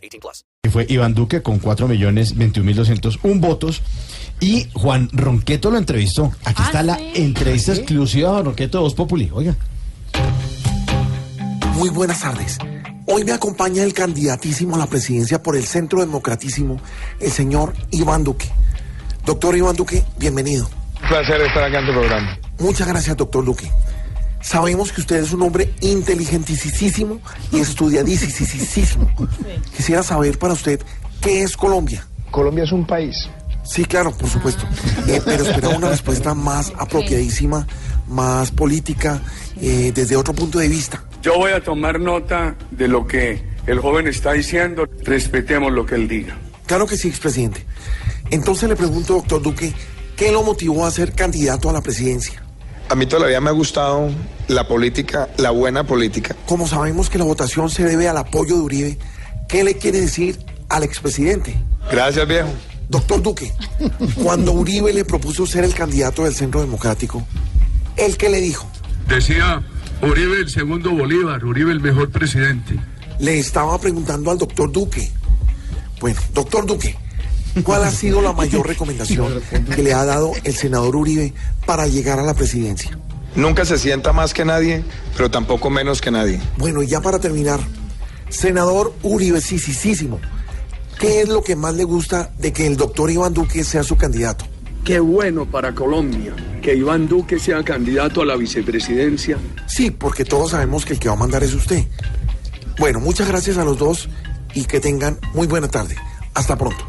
18 plus. fue Iván Duque con 4 millones 21 mil 201 votos y Juan Ronqueto lo entrevistó. Aquí Ah, está la sí. entrevista exclusiva de Ronqueto de Voz Populi. Oiga. Muy buenas tardes. Hoy me acompaña el candidatísimo a la presidencia por el Centro Democratísimo, el señor Iván Duque. Doctor Iván Duque, bienvenido. Un placer estar acá en tu programa. Muchas gracias, doctor Duque. Sabemos que usted es un hombre inteligentísimo y estudiadísimo. Quisiera saber para usted qué es Colombia. Colombia es un país. Sí, claro, por supuesto. Eh, pero esperaba una respuesta más apropiadísima, más política, eh, desde otro punto de vista. Yo voy a tomar nota de lo que el joven está diciendo. Respetemos lo que él diga. Claro que sí, expresidente. Entonces le pregunto, doctor Duque, ¿qué lo motivó a ser candidato a la presidencia? A mí todavía me ha gustado la política, la buena política. Como sabemos que la votación se debe al apoyo de Uribe, ¿qué le quiere decir al expresidente? Gracias, viejo. Doctor Duque, cuando Uribe le propuso ser el candidato del Centro Democrático, ¿él qué le dijo? Decía Uribe el segundo Bolívar, Uribe el mejor presidente. Le estaba preguntando al doctor Duque. Bueno, doctor Duque, ¿cuál ha sido la mayor recomendación que le ha dado el senador Uribe para llegar a la presidencia? Nunca se sienta más que nadie, pero tampoco menos que nadie. Bueno, y ya para terminar, senador Uribe, sí, sí, sí, sísimo, ¿qué es lo que más le gusta de que el doctor Iván Duque sea su candidato? Qué bueno para Colombia que Iván Duque sea candidato a la vicepresidencia. Sí, porque todos sabemos que el que va a mandar es usted. Bueno, muchas gracias a los dos y que tengan muy buena tarde. Hasta pronto.